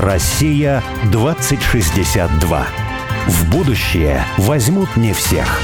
Россия 2062. В будущее возьмут не всех.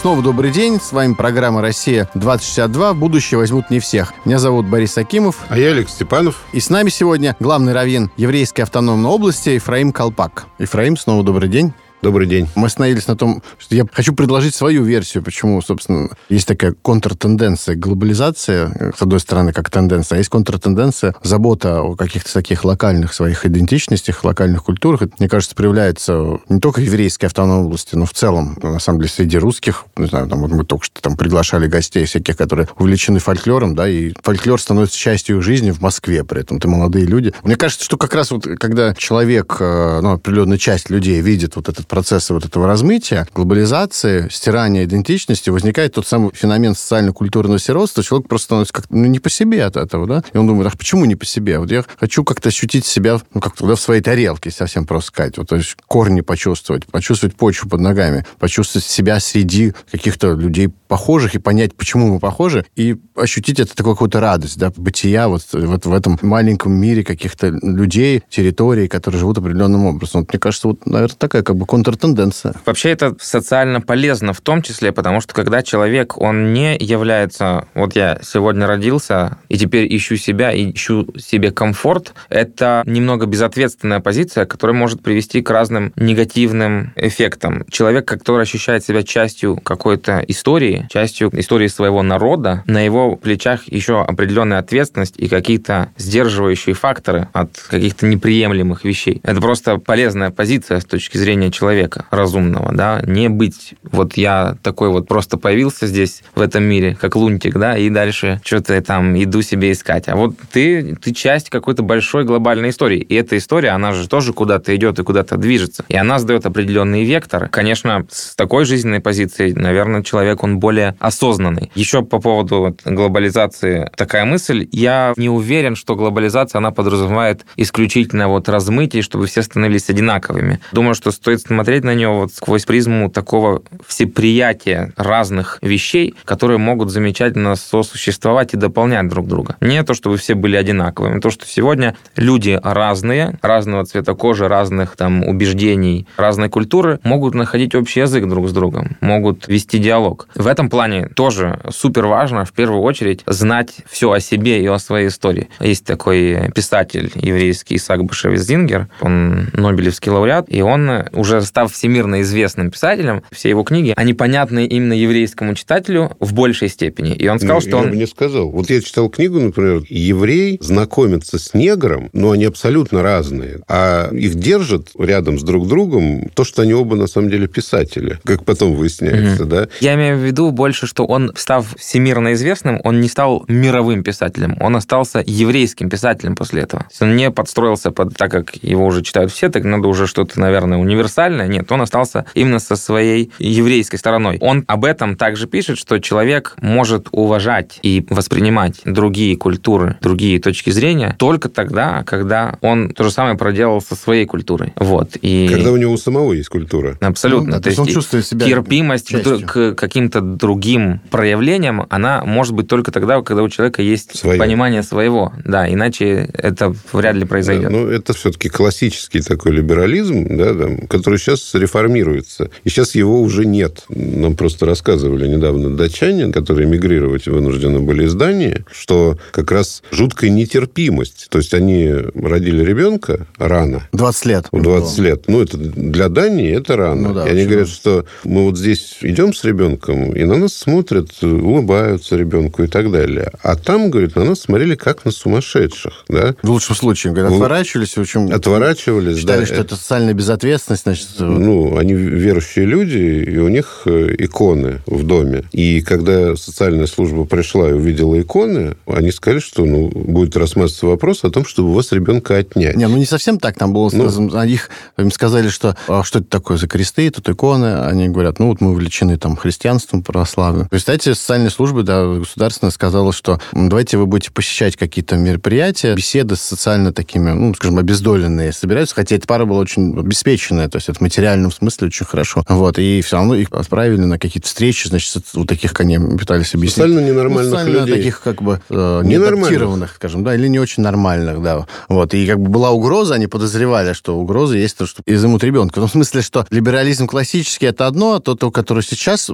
Снова добрый день. С вами программа «Россия-2062». Будущее возьмут не всех. Меня зовут Борис Акимов. А я Алекс Степанов. И с нами сегодня главный раввин Еврейской автономной области Ефраим Колпак. Ефраим, снова добрый день. Добрый день. Мы остановились на том, что я хочу предложить свою версию, почему, собственно, есть такая контртенденция глобализация, с одной стороны, как тенденция, а есть контртенденция забота о каких-то таких локальных своих идентичностях, локальных культурах. Это, мне кажется, проявляется не только в еврейской автономной области, но в целом, на самом деле, среди русских. Не знаю, там, вот мы только что там приглашали гостей всяких, которые увлечены фольклором, да, и фольклор становится частью их жизни в Москве при этом. Это молодые люди. Мне кажется, что как раз вот, когда человек, э, ну, определенная часть людей видит вот этот процесса вот этого размытия, глобализации, стирания идентичности, возникает тот самый феномен социально-культурного сиротства. Человек просто становится как ну, не по себе от этого, да? И он думает, а почему не по себе? Вот я хочу как-то ощутить себя, ну, как-то да, в своей тарелке, совсем просто сказать. Вот, то есть корни почувствовать, почувствовать почву под ногами, почувствовать себя среди каких-то людей похожих и понять, почему мы похожи, и ощутить это такую какую-то радость, да, бытия вот, вот в этом маленьком мире каких-то людей, территорий, которые живут определенным образом. Вот, мне кажется, вот, наверное, такая как бы контртенденция. Вообще это социально полезно в том числе, потому что когда человек, он не является... Вот я сегодня родился, и теперь ищу себя, ищу себе комфорт, это немного безответственная позиция, которая может привести к разным негативным эффектам. Человек, который ощущает себя частью какой-то истории, частью истории своего народа, на его плечах еще определенная ответственность и какие-то сдерживающие факторы от каких-то неприемлемых вещей. Это просто полезная позиция с точки зрения человека разумного, да, не быть вот я такой вот просто появился здесь, в этом мире, как лунтик, да, и дальше что-то там иду себе искать. А вот ты, ты часть какой-то большой глобальной истории. И эта история, она же тоже куда-то идет и куда-то движется. И она сдает определенный вектор. Конечно, с такой жизненной позицией, наверное, человек, он более осознанный. Еще по поводу глобализации такая мысль. Я не уверен, что глобализация, она подразумевает исключительно вот размытие, чтобы все становились одинаковыми. Думаю, что стоит смотреть на нее вот сквозь призму такого всеприятия разных вещей, которые могут замечательно сосуществовать и дополнять друг друга. Не то, чтобы все были одинаковыми, то, что сегодня люди разные, разного цвета кожи, разных там убеждений, разной культуры могут находить общий язык друг с другом, могут вести диалог. В этом плане тоже супер важно в первую очередь знать все о себе и о своей истории. Есть такой писатель еврейский Исаак Башевец Зингер, он Нобелевский лауреат, и он, уже став всемирно известным писателем, все его книги, они понятны именно еврейскому читателю в большей степени. И он сказал, ну, что я он... бы не сказал. Вот я читал книгу, например, еврей знакомится с негром, но они абсолютно разные. А их держат рядом с друг другом то, что они оба на самом деле писатели, как потом выясняется, Мгм. да? Я имею в виду больше, что он, став всемирно известным, он не стал мировым писателем, он остался еврейским писателем после этого. То он не подстроился под, так как его уже читают все, так надо уже что-то, наверное, универсальное. Нет, он остался именно со своей еврейской стороной. Он об этом также пишет, что человек может уважать и воспринимать другие культуры, другие точки зрения только тогда, когда он то же самое проделал со своей культурой. Вот. И... Когда у него у самого есть культура. Абсолютно. Ну да, то есть он чувствует себя терпимость частью. к каким-то другим проявлениям, она может быть только тогда, когда у человека есть Своё. понимание своего. Да, иначе это вряд ли произойдет. Да, ну, это все-таки классический такой либерализм, да, там, который сейчас реформируется. И сейчас его уже нет. Нам просто рассказывали недавно датчане, которые эмигрировать вынуждены были из Дании, что как раз жуткая нетерпимость. То есть они родили ребенка рано, 20 лет. в 20 лет. Ну, это для Дании это рано. Ну да, и они говорят, что мы вот здесь идем с ребенком, и на нас смотрят, улыбаются ребенку и так далее. А там, говорят, на нас смотрели как на сумасшедших, да? В лучшем случае, говорят, Ну, отворачивались, в общем, Отворачивались, считали, да. что это социальная безответственность, значит, Ну, они верующие люди, и у них э, иконы в доме. И когда социальная служба пришла и увидела иконы, они сказали, что ну, будет рассматриваться вопрос о том, чтобы у вас ребенка отнять. Не, ну не совсем так. Там было Ну. сказано, их им сказали, что а что это такое за кресты, тут иконы. Они говорят, ну вот мы увлечены там христианством, православную. Представьте, социальная служба, да, государственная сказала, что давайте вы будете посещать какие-то мероприятия, беседы с социально такими, ну, скажем, обездоленные собираются, хотя эта пара была очень обеспеченная, то есть это в материальном смысле очень хорошо. Вот, и все равно их отправили на какие-то встречи, значит, вот таких, они пытались объяснить. Социально ненормальных ну, социально людей. таких, как бы, э, неадаптированных, скажем, да, или не очень нормальных, да. Вот, и как бы была угроза, они подозревали, что угроза есть то, что изымут ребенка. В том смысле, что либерализм классический это одно, а то, то который сейчас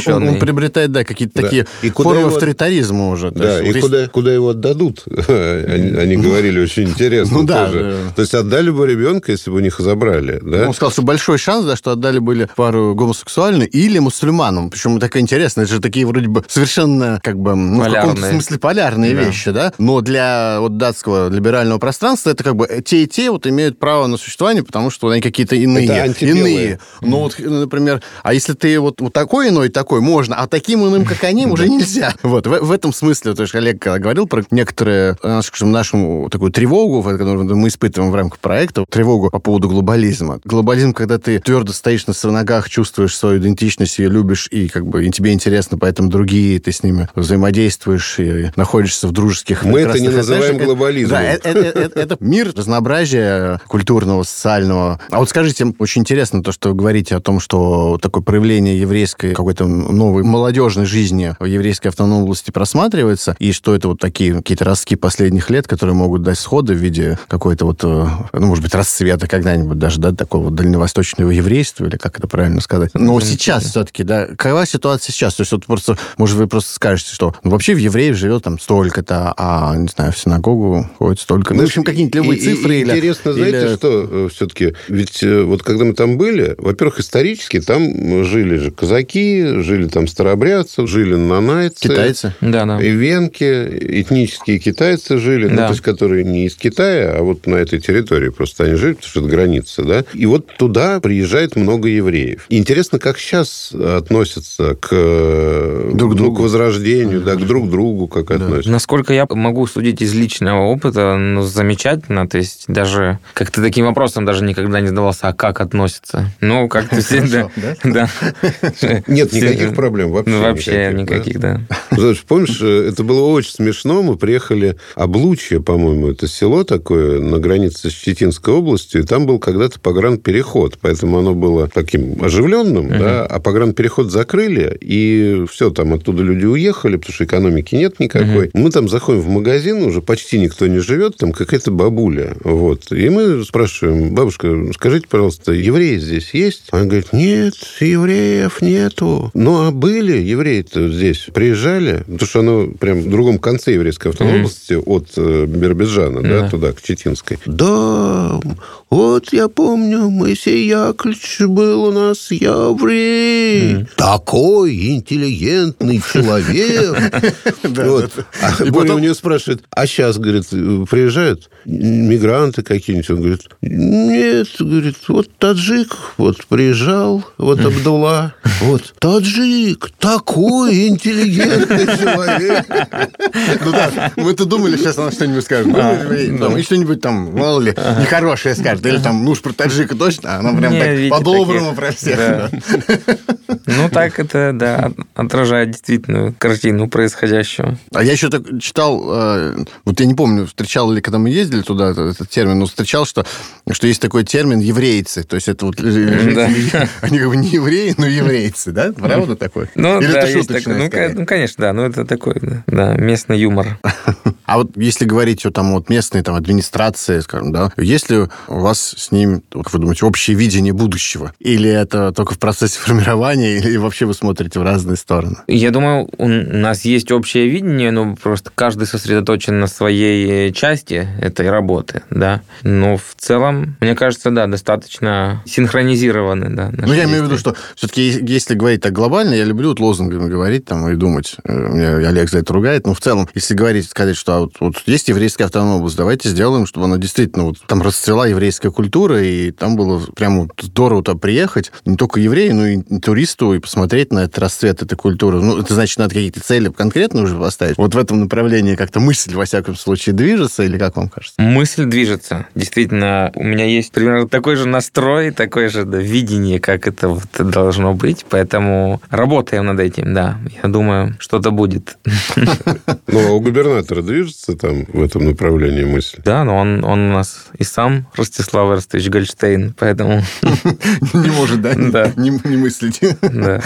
при- он, он приобретает, да, какие-то Да. такие И куда формы его- авторитаризма уже. Да, есть и вот есть- куда, куда его отдадут? Они, они говорили очень интересно Ну да, тоже. да. То есть отдали бы ребенка, если бы у них забрали, да? Он сказал, что большой шанс, да, что отдали были пару гомосексуальную или мусульманам. Причем так интересно, это же такие вроде бы совершенно, как бы, ну, в каком-то Полярные. смысле полярные Да. вещи, да? Но для вот датского либерального пространства это как бы те и те вот имеют право на существование, потому что они какие-то иные. Иные. Ну вот, например, а если ты вот, вот такой иной, такой, можно, а таким иным, как они, уже нельзя. Вот, в, в этом смысле, то есть Олег когда говорил про некоторые, э, нашу такую тревогу, которую мы испытываем в рамках проекта, тревогу по поводу глобализма. Глобализм, когда ты твердо стоишь на своих ногах, чувствуешь свою идентичность, ее любишь, и как бы и тебе интересно, поэтому другие, ты с ними взаимодействуешь и находишься в дружеских Мы это не называем отношениях. глобализмом. Да, это, это- это- это мир разнообразия культурного, социального. А вот скажите, очень интересно то, что вы говорите о том, что такое проявление еврейской какой-то новой молодежной жизни в еврейской автономной области просматривается, и что это вот такие какие-то ростки последних лет, которые могут дать сходы в виде какой-то вот, э, ну, может быть, расцвета когда-нибудь даже, да, такого дальневосточного еврейства, или как это правильно сказать. Но вот сейчас все-таки, да, какова ситуация сейчас? То есть вот просто, может, вы просто скажете, что ну, вообще в евреев живет там столько-то, а, не знаю, в синагогу ходит столько. Ну, в общем, какие-нибудь любые И- и- цифры. или- Интересно, знаете, или- что все-таки? Ведь э, вот когда мы там были, во-первых, исторически там жили же казаки, жили там старообрядцы, жили нанайцы. Китайцы? Да, да. И венки, этнические китайцы жили, ну, Да. то есть, которые не из Китая, а вот на этой территории просто они жили, потому что это граница, да. И вот туда приезжает много евреев. И интересно, как сейчас относятся к э, Друг к ну, другу. к возрождению, да, к друг другу, как относятся. Насколько я могу судить из личного опыта, ну, замечательно. То есть даже как-то таким вопросом даже никогда не задавался, а как относятся? Ну, как-то все... Да. Да. Нет никаких проблем вообще. Ну, вообще да? никаких, да. Знаешь, помнишь, э, это было очень смешно. Мы приехали Облучье, по-моему, это село такое на границе с Читинской областью, и там был когда-то погранпереход, поэтому оно было таким оживленным, да, а погранпереход закрыли, и все, там оттуда люди уехали, потому что экономики нет никакой. Мы там заходим в магазин, уже почти никто не живет, там какая-то бабуля, вот. И мы спрашиваем, бабушка, скажите, пожалуйста, евреи здесь есть? Она говорит, нет, евреев нету. Ну, а были евреи-то здесь? Приезжали? Потому что оно прям в другом конце еврейской автономной области от э, Биробиджана, да, Да. туда, к Читинской. Да, вот я помню, Моисей Яковлевич был у нас еврей. Такой интеллигентный человек. Вот. А Боря у нее спрашивает, а сейчас, говорит, приезжают мигранты какие-нибудь? Он говорит, нет, говорит, вот таджик, вот приезжал, вот Абдулла, вот таджик, такой интеллигентный человек. Ну да, мы-то думали, сейчас она что-нибудь скажет. Ну, еврей, там, И что-нибудь там, мало ли, нехорошее скажет. Или там, ну уж про таджика точно, а она прям Не, так по-доброму про всех. Ну, так это, да, от- отражает действительную картину происходящего. А я еще так читал, э, вот я не помню, встречал ли, когда мы ездили туда этот, термин, но встречал, что, что есть такой термин еврейцы. То есть это вот Да. они как бы не евреи, но еврейцы, да? Правда такое? Ну, Или да, это шуточное такой. Ну, скорее? ну, конечно, да. Ну, это такой, да, да, местный юмор. А вот если говорить о там вот местной там администрации, скажем, да, есть ли у вас с ним, как вы думаете, общее видение будущего? Или это только в процессе формирования, или вообще вы смотрите в разные стороны? Я думаю, у нас есть общее видение, но просто каждый сосредоточен на своей э, части этой работы, да. Но в целом, мне кажется, да, достаточно синхронизированы, да. Ну, я имею в виду, что все-таки, если говорить так глобально, я люблю вот лозунгами говорить там и думать. Э, Меня Олег за это ругает. Но в целом, если говорить, сказать, что а вот, вот есть еврейская автономная область, давайте сделаем, чтобы она действительно, вот там расцвела еврейская культура, и там было прямо здорово туда приехать, не только евреи, но и туристу, и посмотреть на этот расцвет этой культуры. Ну, это значит, надо какие-то цели конкретно уже поставить. Вот в этом направлении как-то мысль, во всяком случае, движется, или как вам кажется? Мысль движется. Действительно, у меня есть примерно такой же настрой, такое же да, видение, как это вот должно быть, поэтому работаем над этим, да. Я думаю, что-то будет. Ну, а у губернатора движется там в этом направлении мысль? Да, но он, он у нас и сам Ростислав Эрстович Гольштейн, поэтому... Не может, да? Не мыслить. Да.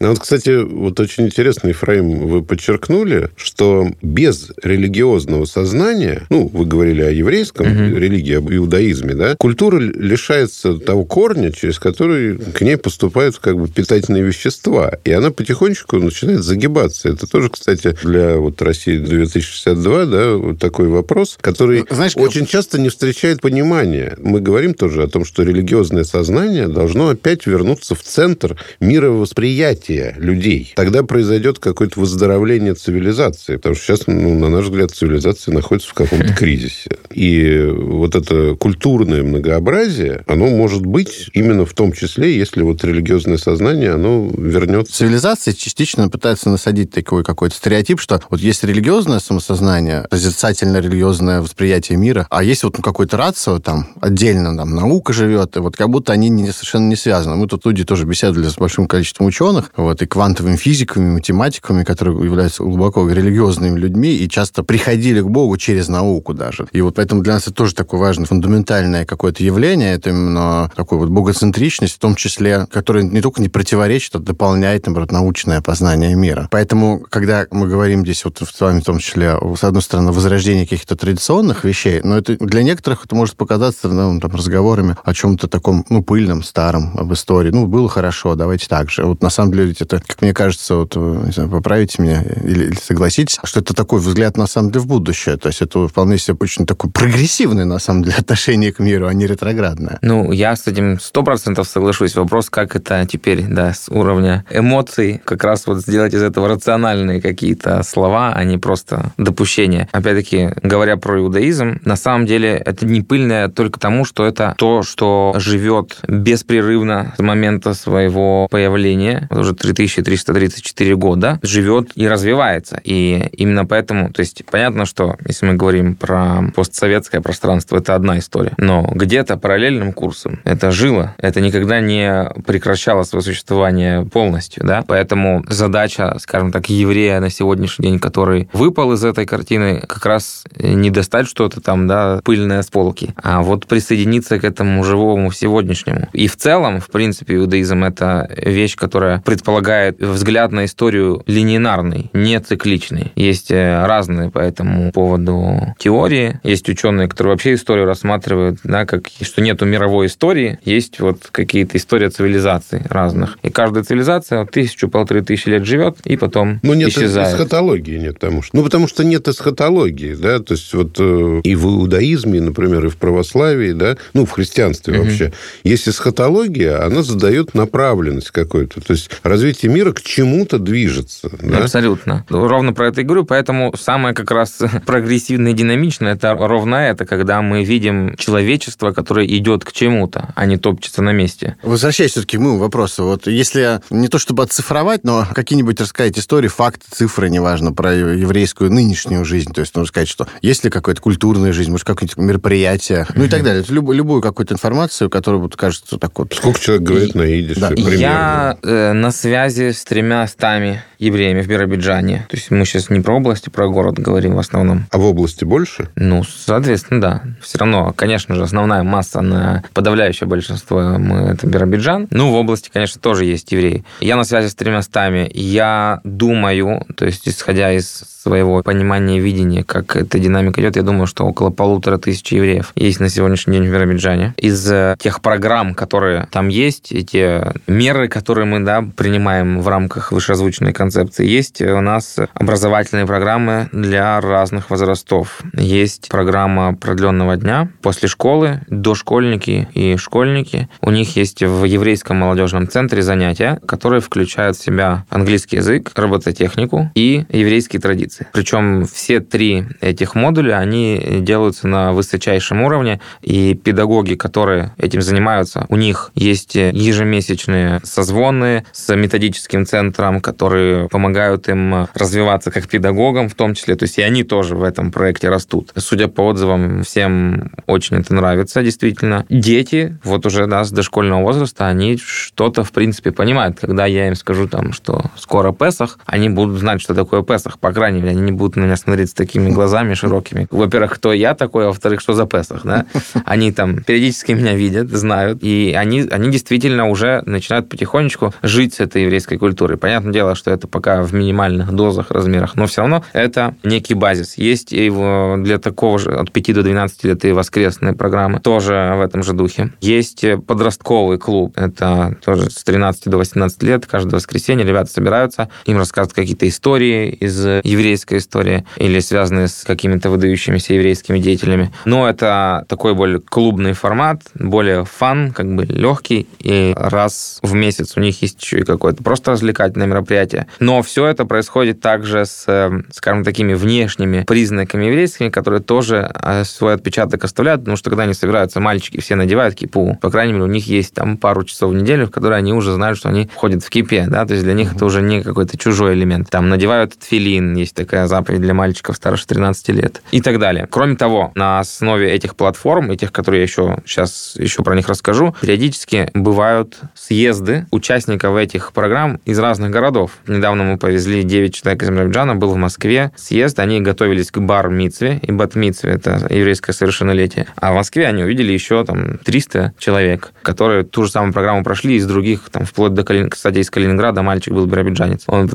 Ну, вот, кстати, вот очень интересно, Ефраим, вы подчеркнули, что без религиозного сознания, ну, вы говорили о еврейском религии, об иудаизме, да, культура лишается того корня, через который к ней поступают как бы питательные вещества, и она потихонечку начинает загибаться. Это тоже, кстати, для вот России 2062, да, вот такой вопрос, который Знаешь, очень часто не встречает понимания. Мы говорим тоже о том, что религиозное сознание должно опять вернуться в центр мировосприятия людей. Тогда произойдет какое-то выздоровление цивилизации, потому что сейчас, ну, на наш взгляд, цивилизация находится в каком-то кризисе. И вот это культурное многообразие, оно может быть именно в том числе, если вот религиозное сознание, оно вернется. Цивилизация частично пытается насадить такой какой-то стереотип, что вот есть религиозное самосознание, созерцательно-религиозное восприятие мира, а есть вот ну, какой-то рацио, там, отдельно там наука живет, и вот как будто они не, совершенно не связаны. Мы тут люди тоже беседовали с большим количеством ученых, вот, и квантовыми физиками, математиками, которые являются глубоко религиозными людьми, и часто приходили к Богу через науку даже. И вот поэтому для нас это тоже такое важное, фундаментальное какое-то явление, это именно такой вот богоцентричность, в том числе, которая не только не противоречит, а дополняет, наоборот, научное познание мира. Поэтому, когда мы говорим здесь вот с вами в том числе, с одной стороны, возрождение каких-то традиционных вещей, но это для некоторых это может показаться ну, там, разговорами о чем-то таком, ну, пыльном, старом, об истории. Ну, было хорошо, давайте так же. Вот на самом деле это, как мне кажется, вот, не знаю, поправите меня или, или согласитесь, что это такой взгляд, на самом деле, в будущее. То есть это вполне себе очень такой прогрессивное, на самом деле, отношение к миру, а не ретроградное. Ну, я с этим сто процентов соглашусь. Вопрос, как это теперь, да, с уровня эмоций, как раз вот сделать из этого рациональные какие-то слова, а не просто допущения. Опять-таки, говоря про иудаизм, на самом деле это не пыльное только тому, что это то, что живет беспрерывно с момента своего появления, вот уже 3334 года, живет и развивается. И именно поэтому, то есть понятно, что если мы говорим про постсоветское пространство, это одна история. Но где-то параллельным курсом это жило, это никогда не прекращало свое существование полностью, да, поэтому задача, скажем так, еврея на сегодняшний день, который выпал из этой картины, как раз не достать что-то там, да, пыльное с полки, а вот присоединиться к этому живому сегодняшнему. И в целом, в принципе, иудаизм — это вещь, которая предполагает взгляд на историю линейный, не цикличный. Есть э, разные по этому поводу теории. Есть ученые, которые вообще историю рассматривают, да, как что нету мировой истории, есть вот какие-то истории цивилизаций разных. И каждая цивилизация вот, тысячу, полторы тысячи лет живет, и потом ну, нет исчезает. эсхатологии нет, потому что... Ну, потому что нет эсхатологии, да, то есть вот э, и в иудаизме, например, и в православии, да, ну, в христианстве угу. вообще, есть эсхатология, она задает направленность какую-то, то есть развитие мира к чему-то движется. Да? Абсолютно. Ровно про это и говорю, поэтому самое как раз прогрессивное и динамичное, это ровно это, когда мы видим человечество, которое идет к чему-то, а не топчется на месте. Возвращаясь все-таки к моему вопросу, вот если не то чтобы оцифровать, но какие-нибудь рассказать истории, факты, цифры, неважно, про еврейскую нынешнюю жизнь, то есть нужно сказать, что есть ли какая-то культурная жизнь, может, какое-нибудь мероприятие, ну и так далее. Любую, любую какую-то информацию, которая вот кажется так вот. Сколько человек говорит и, на идише? Да. Примерно? Я э, на связи с тремя стами евреями в Биробиджане. То есть мы сейчас не про области, про город говорим в основном. А в области больше? Ну, соответственно, да. Все равно, конечно же, основная масса на подавляющее большинство мы это Биробиджан. Ну, в области, конечно, тоже есть евреи. Я на связи с тремя стами. Я думаю, то есть исходя из своего понимания и видения, как эта динамика идет, я думаю, что около полутора тысяч евреев есть на сегодняшний день в Биробиджане. Из э, тех программ, которые там есть, и те меры, которые мы да, принимаем в рамках вышеозвученной концепции, есть у нас образовательные программы для разных возрастов. Есть программа продленного дня после школы, дошкольники и школьники. У них есть в еврейском молодежном центре занятия, которые включают в себя английский язык, робототехнику и еврейские традиции. Причем все три этих модуля, они делаются на высочайшем уровне, и педагоги, которые этим занимаются, у них есть ежемесячные созвоны с методическим центром, которые помогают им развиваться как педагогам в том числе. То есть и они тоже в этом проекте растут. Судя по отзывам, всем очень это нравится, действительно. Дети, вот уже да, с дошкольного возраста, они что-то, в принципе, понимают. Когда я им скажу, там, что скоро Песах, они будут знать, что такое Песах. По крайней мере, они не будут на меня смотреть с такими глазами широкими. Во-первых, кто я такой, а во-вторых, что за Песах, да? Они там периодически меня видят, знают, и они, они действительно уже начинают потихонечку жить с этой еврейской культурой. Понятное дело, что это пока в минимальных дозах, размерах, но все равно это некий базис. Есть и для такого же от 5 до 12 лет и воскресные программы, тоже в этом же духе. Есть подростковый клуб, это тоже с 13 до 18 лет, каждое воскресенье ребята собираются, им рассказывают какие-то истории из еврейской истории или связанные с какими-то выдающимися еврейскими деятелями. Но это такой более клубный формат, более фан, как бы легкий, и раз в месяц у них есть еще и какое-то просто развлекательное мероприятие. Но все это происходит также с, скажем, такими внешними признаками еврейскими, которые тоже э, свой отпечаток оставляют, потому что когда они собираются, мальчики все надевают кипу. По крайней мере, у них есть там пару часов в неделю, в которые они уже знают, что они входят в кипе, да, то есть для них это уже не какой-то чужой элемент. Там надевают филин, есть такая заповедь для мальчиков старше 13 лет и так далее. Кроме того, на основе этих платформ, и тех, которые я еще сейчас еще про них расскажу, периодически бывают съезды участников этих программ из разных городов. Недавно мы повезли 9 человек из Азербайджана, был в Москве съезд, они готовились к бар-мицве, и бат-мицве – это еврейское совершеннолетие. А в Москве они увидели еще там 300 человек, которые ту же самую программу прошли из других, там, вплоть до, Калин... кстати, из Калининграда мальчик был биробиджанец. Он,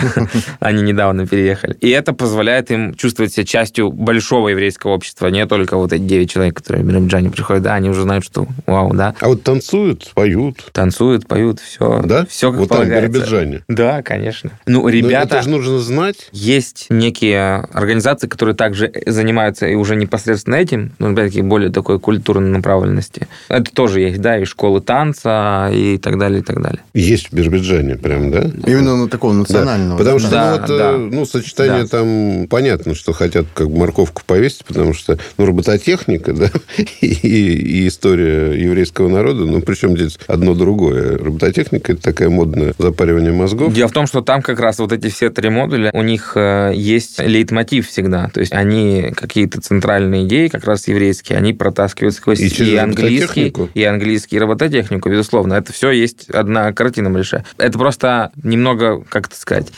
они недавно переехали. И это позволяет им чувствовать себя частью большого еврейского общества, не только вот эти 9 человек, которые в Биробиджане приходят, да, они уже знают, что вау, да. А вот танцуют, поют. Танцуют, поют, все. Да? Все как вот полагается. там в Биробиджане. Да, конечно. Ну, ребята... Но это же нужно знать. Есть некие организации, которые также занимаются и уже непосредственно этим, но, опять-таки, более такой культурной направленности. Это тоже есть, да, и школы танца, и так далее, и так далее. Есть в Биробиджане прям, да? Именно на такого национального. Да. Потому что, Да, ну, вот, да. э, ну, сочетание Да. там понятно, что хотят как бы морковку повесить, потому что, ну, робототехника, да, и, и история еврейского народа, ну, причем здесь одно другое. Робототехника – это такое модное запаривание мозгов. Дело в том, что там как раз вот эти все три модуля, у них э, есть лейтмотив всегда. То есть они какие-то центральные идеи, как раз еврейские, они протаскивают сквозь И и, английский, и английский, и робототехнику, безусловно. Это все есть одна картина большая. Это просто немного, как это сказать,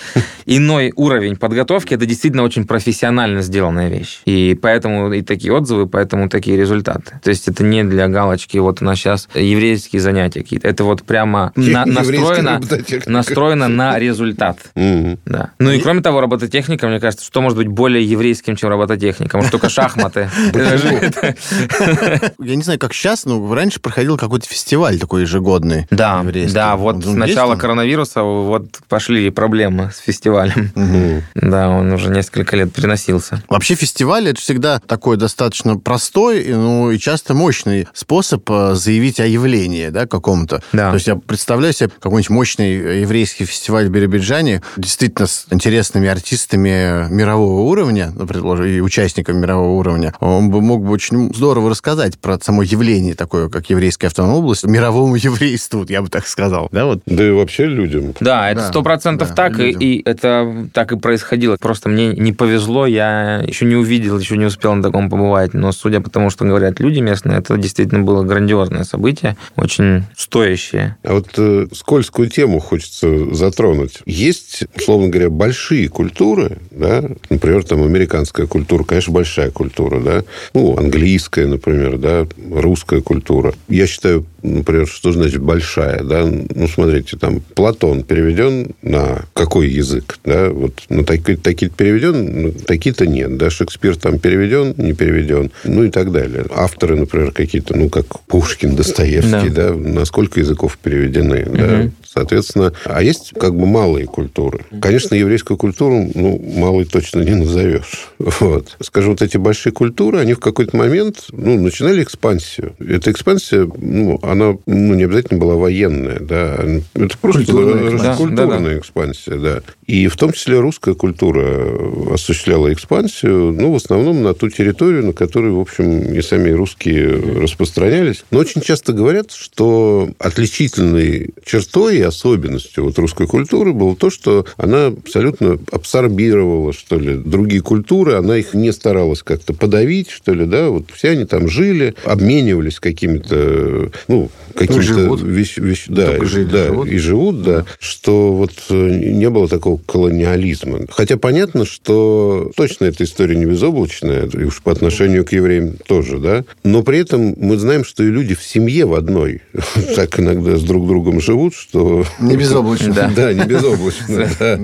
иной уровень подготовки. Это действительно очень профессионально сделанная вещь. И поэтому и такие отзывы, поэтому такие результаты. То есть это не для галочки, вот у нас сейчас еврейские занятия какие-то. Это вот прямо на- настроено, настроено на результат. Да. Ну и кроме того, робототехника, мне кажется, что может быть более еврейским, чем робототехника? Может, только шахматы. Я не знаю, как сейчас, но раньше проходил какой-то фестиваль такой ежегодный. Да, еврейский. да, вот С начала есть там? коронавируса вот пошли проблемы с фестивалем. Мгм. Да, он уже несколько лет переносился. Вообще фестиваль это всегда такой достаточно простой, ну и часто мощный способ э, заявить о явлении, да, каком-то. Да. То есть я представляю себе какой-нибудь мощный еврейский фестиваль в Биробиджане, действительно с интересными артистами мирового уровня, ну, предположим, и участниками мирового уровня. Он бы мог бы очень здорово рассказать про само явление такое, как еврейская автономная область, мировому еврейству, я бы так сказал. Да, вот. Да и вообще людям. Да, это Да, сто процентов да, так, и, и это так и происходило. Просто мне не повезло, я еще не увидел, еще не успел на таком побывать. Но судя по тому, что говорят люди местные, это действительно было грандиозное событие, очень стоящее. А вот э, скользкую тему хочется затронуть. Есть, условно говоря, большие культуры, да, например, там американская культура, конечно, большая культура, да, ну, английская, например, да, русская культура. Я считаю, например, что значит большая, да, ну, смотрите, там, Платон переведен на какой язык, да, вот на такие, такие-то переведен, на такие-то нет, да, Шекспир там переведен, не переведен, ну, и так далее. Авторы, например, какие-то, ну, как Пушкин, Достоевский, да, на сколько языков переведены, да, соответственно, а есть как бы малые культуры. Конечно, еврейскую культуру, ну, малой точно не назовешь. Вот. Скажу, вот эти большие культуры, они в какой-то момент, ну, начинали экспансию. Эта экспансия, ну, она ну, не обязательно была военная, да. Это просто культурная, экспансия. культурная да, экспансия, да. И в том числе русская культура осуществляла экспансию, ну, в основном на ту территорию, на которую, в общем, и сами русские распространялись. Но очень часто говорят, что отличительной чертой и особенностью вот русской культуры было то, что она абсолютно абсорбировала, что ли, другие культуры, она их не старалась как-то подавить, что ли, да, вот все они там жили, обменивались какими-то, ну, какими-то вещь, вещь, да, жили, да, живут. и живут, да, что вот э, не было такого колониализма. Хотя понятно, что точно эта история не безоблачная, и уж по отношению к евреям тоже, да, но при этом мы знаем, что и люди в семье в одной так иногда с друг другом живут, что... Не безоблачно. Да, не безоблачно, да.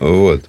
Вот.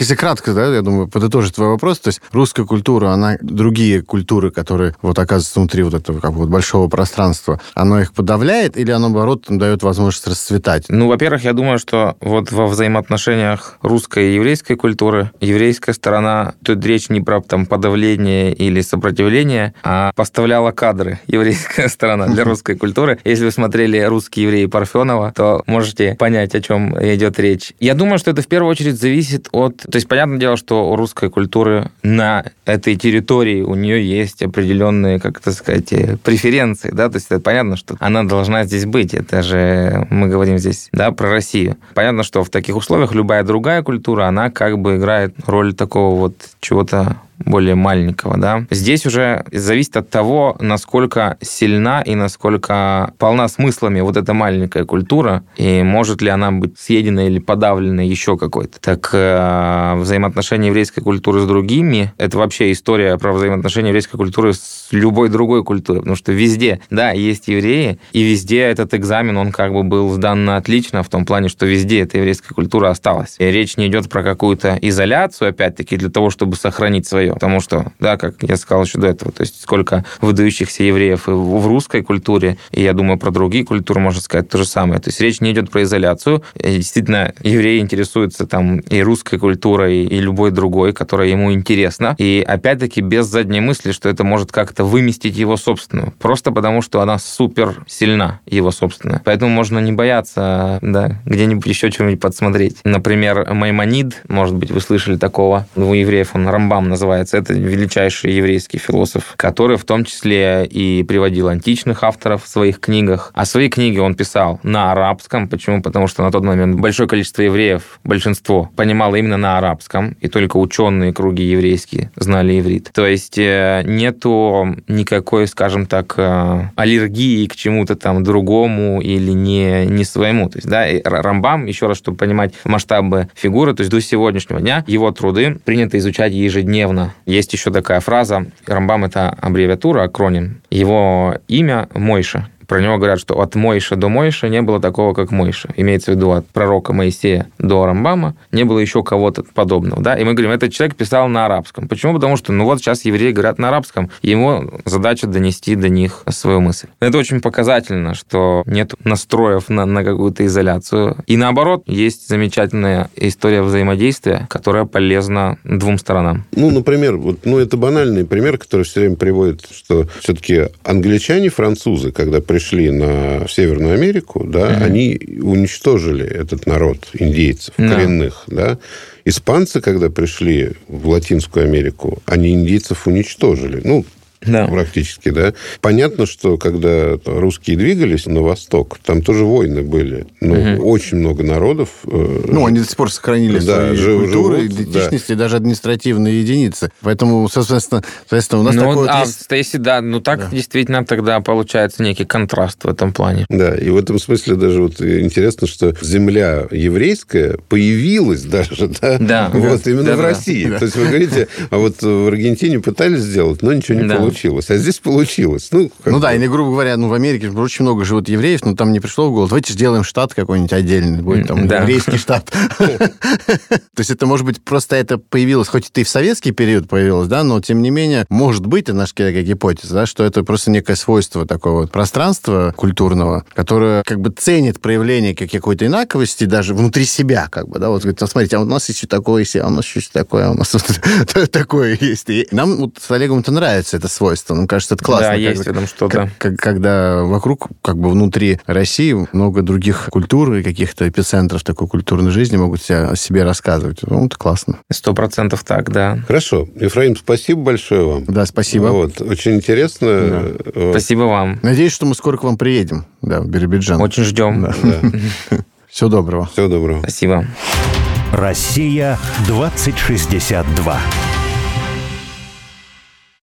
Если кратко, да, я думаю, подытожить твой вопрос, то есть русская культура, она другие культуры, которые вот оказываются внутри вот этого как бы, вот большого пространства, оно их подавляет или оно, наоборот, дает возможность расцветать? Ну, во-первых, я думаю, что вот во взаимоотношениях русской и еврейской культуры еврейская сторона, тут речь не про там подавление или сопротивление, а поставляла кадры еврейская сторона для русской культуры. Если вы смотрели «Русские евреи» Парфенова, то можете понять, о чем идет речь. Я думаю, что это в первую очередь зависит от то есть, понятное дело, что у русской культуры на этой территории у нее есть определенные, как это сказать, э, преференции, да, то есть это понятно, что она должна здесь быть, это же мы говорим здесь, да, про Россию. Понятно, что в таких условиях любая другая культура, она как бы играет роль такого вот чего-то более маленького, да. Здесь уже зависит от того, насколько сильна и насколько полна смыслами вот эта маленькая культура, и может ли она быть съедена или подавлена еще какой-то. Так э, взаимоотношения еврейской культуры с другими, это вообще история про взаимоотношения еврейской культуры с любой другой культурой, потому что везде, да, есть евреи, и везде этот экзамен, он как бы был сдан на отлично, в том плане, что везде эта еврейская культура осталась. И речь не идет про какую-то изоляцию, опять-таки, для того, чтобы сохранить свое свое. Потому что, да, как я сказал еще до этого, то есть сколько выдающихся евреев и в русской культуре, и я думаю, про другие культуры можно сказать то же самое. То есть речь не идет про изоляцию. И действительно, евреи интересуются там и русской культурой, и любой другой, которая ему интересна. И опять-таки без задней мысли, что это может как-то выместить его собственную. Просто потому, что она супер сильна, его собственная. Поэтому можно не бояться, да, где-нибудь еще что-нибудь подсмотреть. Например, Маймонид, может быть, вы слышали такого, у евреев он Рамбам называется, называется. Это величайший еврейский философ, который в том числе и приводил античных авторов в своих книгах. А свои книги он писал на арабском. Почему? Потому что на тот момент большое количество евреев, большинство, понимало именно на арабском, и только ученые круги еврейские знали иврит. То есть э, нету никакой, скажем так, э, аллергии к чему-то там другому или не, не своему. То есть, да, Рамбам, еще раз, чтобы понимать масштабы фигуры, то есть до сегодняшнего дня его труды принято изучать ежедневно есть еще такая фраза. Рамбам – это аббревиатура, акроним. Его имя Мойша про него говорят, что от Мойша до Мойша не было такого, как Мойша. Имеется в виду от пророка Моисея до Рамбама не было еще кого-то подобного. Да? И мы говорим, этот человек писал на арабском. Почему? Потому что, ну вот сейчас евреи говорят на арабском, и ему задача донести до них свою мысль. Это очень показательно, что нет настроев на, на какую-то изоляцию. И наоборот, есть замечательная история взаимодействия, которая полезна двум сторонам. Ну, например, вот, ну, это банальный пример, который все время приводит, что все-таки англичане, французы, когда пришли пришли на в Северную Америку, да, угу. они уничтожили этот народ индейцев да. коренных, да. Испанцы, когда пришли в Латинскую Америку, они индейцев уничтожили. Ну, да. практически, да. Понятно, что когда русские двигались на восток, там тоже войны были. Ну, угу. очень много народов. Э, ну, они до сих пор сохранили да, свои жив, культуры, живут, идентичности, да. даже административные единицы. Поэтому, соответственно, соответственно у нас ну, такое а, вот есть... Если да, ну так да. действительно тогда получается некий контраст в этом плане. Да, и в этом смысле даже вот интересно, что земля еврейская появилась даже, да, да. вот именно да, в России. Да. То есть вы говорите, а вот в Аргентине пытались сделать, но ничего не да. получилось получилось. А здесь получилось. Ну, ну да, или, грубо говоря, ну, в Америке очень много живут евреев, но там не пришло в голову, давайте сделаем штат какой-нибудь отдельный, будет там да. еврейский штат. То есть это, может быть, просто это появилось, хоть это и в советский период появилось, да, но, тем не менее, может быть, это наша гипотеза, да, что это просто некое свойство такого вот пространства культурного, которое как бы ценит проявление какой-то инаковости даже внутри себя, как бы, да, вот говорит, смотрите, а у нас еще такое, а у нас еще такое, а у нас такое есть. И нам вот с Олегом это нравится, это свойства. Мне кажется, это классно. Да, когда, есть в этом что-то. как- когда вокруг, как бы внутри России много других культур и каких-то эпицентров такой культурной жизни могут себя, о себе рассказывать. Ну, это классно. Сто процентов так, да. Хорошо. Ефраим, спасибо большое вам. Да, спасибо. Вот, очень интересно. Вот. Спасибо вам. Надеюсь, что мы скоро к вам приедем, да, в Биробиджан. Очень ждем. Да. Да. Всего доброго. Всего доброго. Спасибо. Россия 2062.